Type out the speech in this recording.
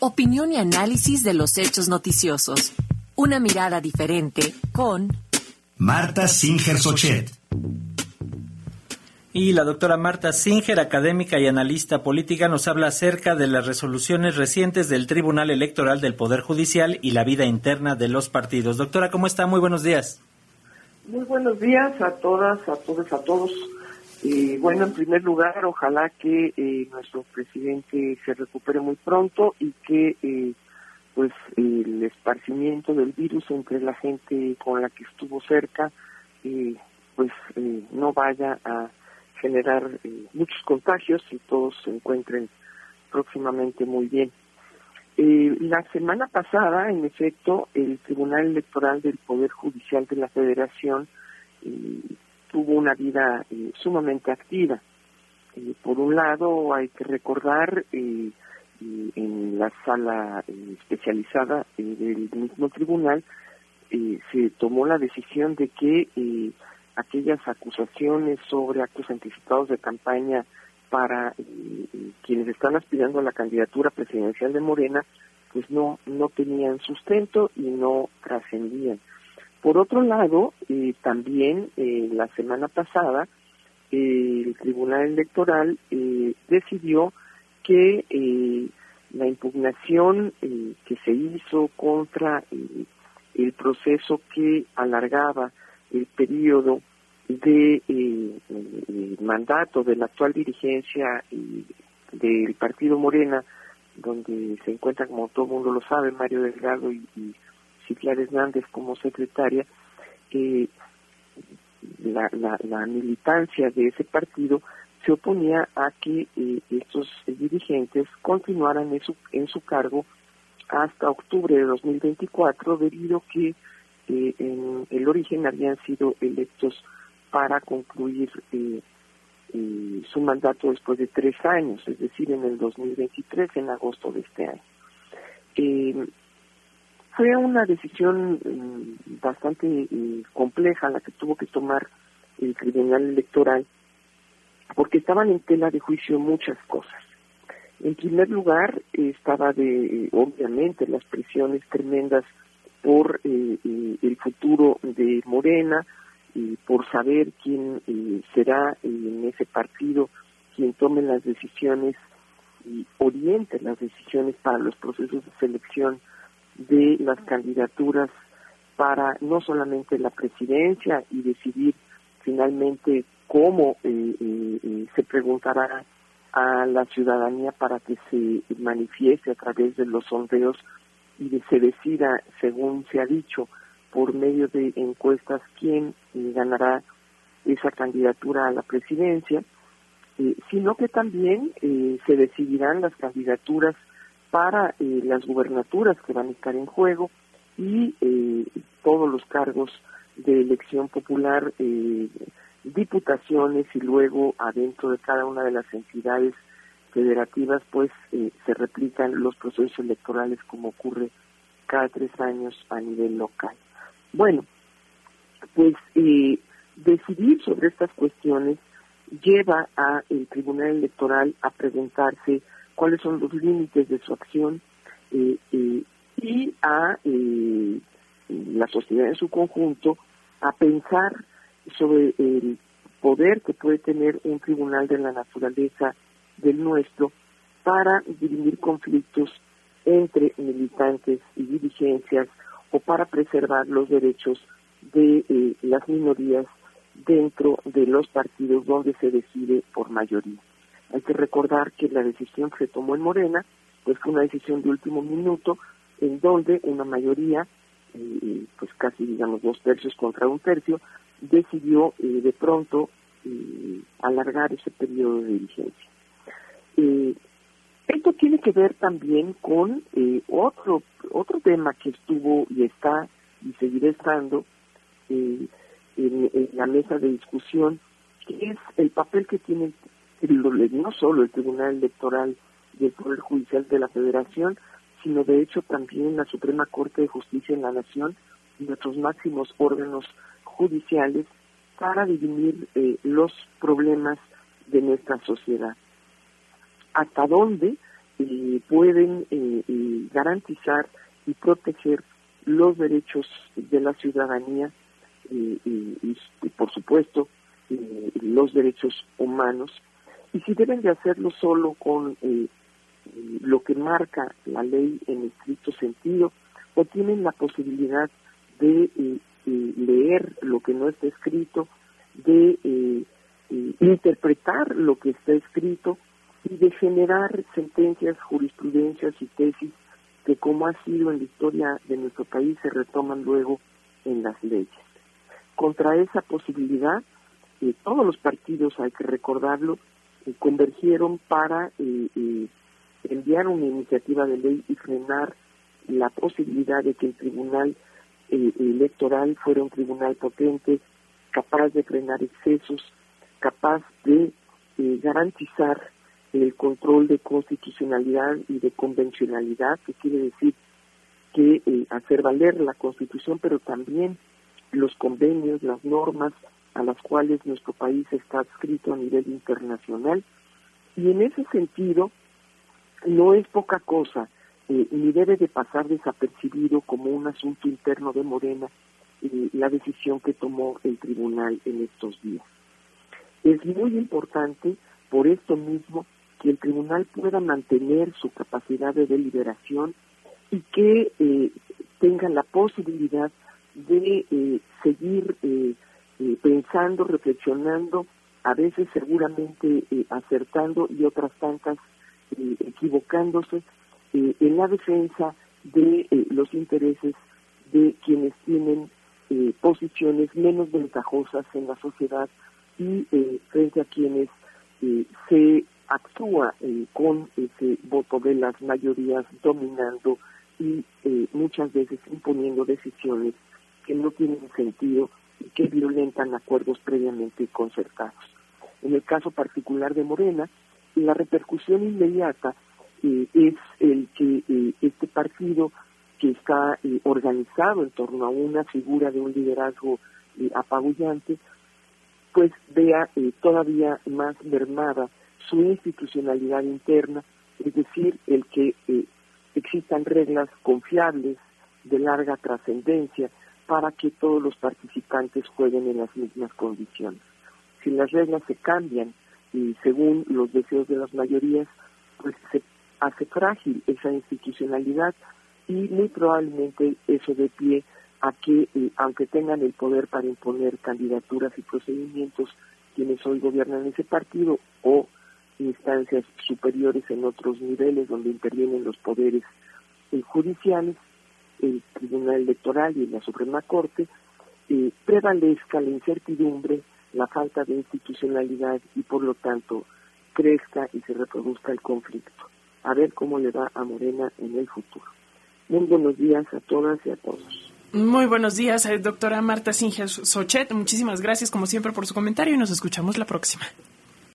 Opinión y análisis de los hechos noticiosos. Una mirada diferente con Marta Singer Sochet. Y la doctora Marta Singer, académica y analista política, nos habla acerca de las resoluciones recientes del Tribunal Electoral del Poder Judicial y la vida interna de los partidos. Doctora, ¿cómo está? Muy buenos días. Muy buenos días a todas, a todos, a todos. Eh, bueno, en primer lugar, ojalá que eh, nuestro presidente se recupere muy pronto y que eh, pues el esparcimiento del virus entre la gente con la que estuvo cerca pues no vaya a generar muchos contagios y todos se encuentren próximamente muy bien. la semana pasada, en efecto, el Tribunal Electoral del Poder Judicial de la Federación tuvo una vida eh, sumamente activa. Eh, por un lado, hay que recordar eh, en la sala especializada del mismo tribunal se tomó la decisión de que aquellas acusaciones sobre actos anticipados de campaña para quienes están aspirando a la candidatura presidencial de Morena, pues no no tenían sustento y no trascendían. Por otro lado, eh, también eh, la semana pasada, eh, el Tribunal Electoral decidió que la impugnación que se hizo contra el proceso que alargaba el periodo de mandato de la actual dirigencia del Partido Morena, donde se encuentra, como todo el mundo lo sabe, Mario Delgado y Ciclar Hernández como secretaria, que la, militancia de ese partido se oponía a que eh, estos dirigentes continuaran en su, cargo hasta octubre de 2024 debido que eh, en el origen habían sido electos para concluir eh, su mandato después de tres años, es decir, en el 2023, en agosto de este año. Fue una decisión mm, bastante eh, compleja la que tuvo que tomar el Tribunal Electoral, porque estaban en tela de juicio muchas cosas. En primer lugar, estaba de, obviamente, las presiones tremendas por eh, eh, el futuro de Morena, por saber quién será en ese partido quien tome las decisiones y oriente las decisiones para los procesos de selección de las candidaturas para no solamente la presidencia y decidir finalmente cómo eh, eh, eh, se preguntará a la ciudadanía para que se manifieste a través de los sondeos y se decida, según se ha dicho, por medio de encuestas quién ganará esa candidatura a la presidencia, sino que también se decidirán las candidaturas para eh, las gubernaturas que van a estar en juego y eh, todos los cargos de elección popular, eh, diputaciones y luego adentro de cada una de las entidades federativas pues se replican los procesos electorales como ocurre cada tres años a nivel local. Bueno, pues decidir sobre estas cuestiones lleva a el Tribunal Electoral a preguntarse cuáles son los límites de su acción eh, eh, y a eh, la sociedad en su conjunto a pensar sobre el poder que puede tener un tribunal de la naturaleza del nuestro para dirimir conflictos entre militantes y dirigencias o para preservar los derechos de las minorías dentro de los partidos donde se decide por mayoría. Hay que recordar que la decisión que se tomó en Morena pues fue una decisión de último minuto en donde una mayoría, eh, pues casi digamos dos tercios contra un tercio, decidió eh, de pronto eh, alargar ese periodo de vigencia. esto tiene que ver también con otro otro tema que estuvo y está y seguirá estando en, en, la mesa de discusión, que es el papel que tiene no solo el Tribunal Electoral y Poder Judicial de la Federación, sino de hecho también la Suprema Corte de Justicia en la Nación y nuestros máximos órganos judiciales para dirimir eh, los problemas de nuestra sociedad. Hasta dónde eh, pueden eh, garantizar y proteger los derechos de la ciudadanía y, por supuesto los derechos humanos y si deben de hacerlo solo con lo que marca la ley en estricto sentido o tienen la posibilidad de leer lo que no está escrito, de eh, eh, interpretar lo que está escrito y de generar sentencias, jurisprudencias y tesis que como ha sido en la historia de nuestro país se retoman luego en las leyes. Contra esa posibilidad, eh, todos los partidos, hay que recordarlo, convergieron para enviar una iniciativa de ley y frenar la posibilidad de que el Tribunal electoral fuera un tribunal potente, capaz de frenar excesos, capaz de eh, garantizar el control de constitucionalidad y de convencionalidad, que quiere decir que eh, hacer valer la Constitución, pero también los convenios, las normas a las cuales nuestro país está adscrito a nivel internacional. Y en ese sentido, no es poca cosa eh, ni debe de pasar desapercibido como un asunto interno de Morena eh, la decisión que tomó el tribunal en estos días. Es muy importante, por esto mismo, que el tribunal pueda mantener su capacidad de deliberación y que eh, tenga la posibilidad de eh, pensando, reflexionando, a veces seguramente acertando y otras tantas equivocándose eh, en la defensa de eh, los intereses de quienes tienen eh, posiciones menos ventajosas en la sociedad y frente a quienes se actúa con ese voto de las mayorías dominando y muchas veces imponiendo decisiones que no tienen sentido que violentan acuerdos previamente concertados. En el caso particular de Morena, la repercusión inmediata eh, es el que eh, este partido que está eh, organizado en torno a una figura de un liderazgo apabullante, pues vea todavía más mermada su institucionalidad interna, es decir, el que existan reglas confiables de larga trascendencia para que todos los participantes jueguen en las mismas condiciones. Si las reglas se cambian y según los deseos de las mayorías, pues se hace frágil esa institucionalidad y muy probablemente eso de pie a que, eh, aunque tengan el poder para imponer candidaturas y procedimientos quienes hoy gobiernan ese partido o instancias superiores en otros niveles donde intervienen los poderes eh, judiciales, el Tribunal Electoral y la Suprema Corte, eh, prevalezca la incertidumbre, la falta de institucionalidad y por lo tanto crezca y se reproduzca el conflicto a ver cómo le va a Morena en el futuro. Muy buenos días a todas y a todos. Muy buenos días, eh, doctora Marta Singer Sochet. Muchísimas gracias, como siempre, por su comentario y nos escuchamos la próxima.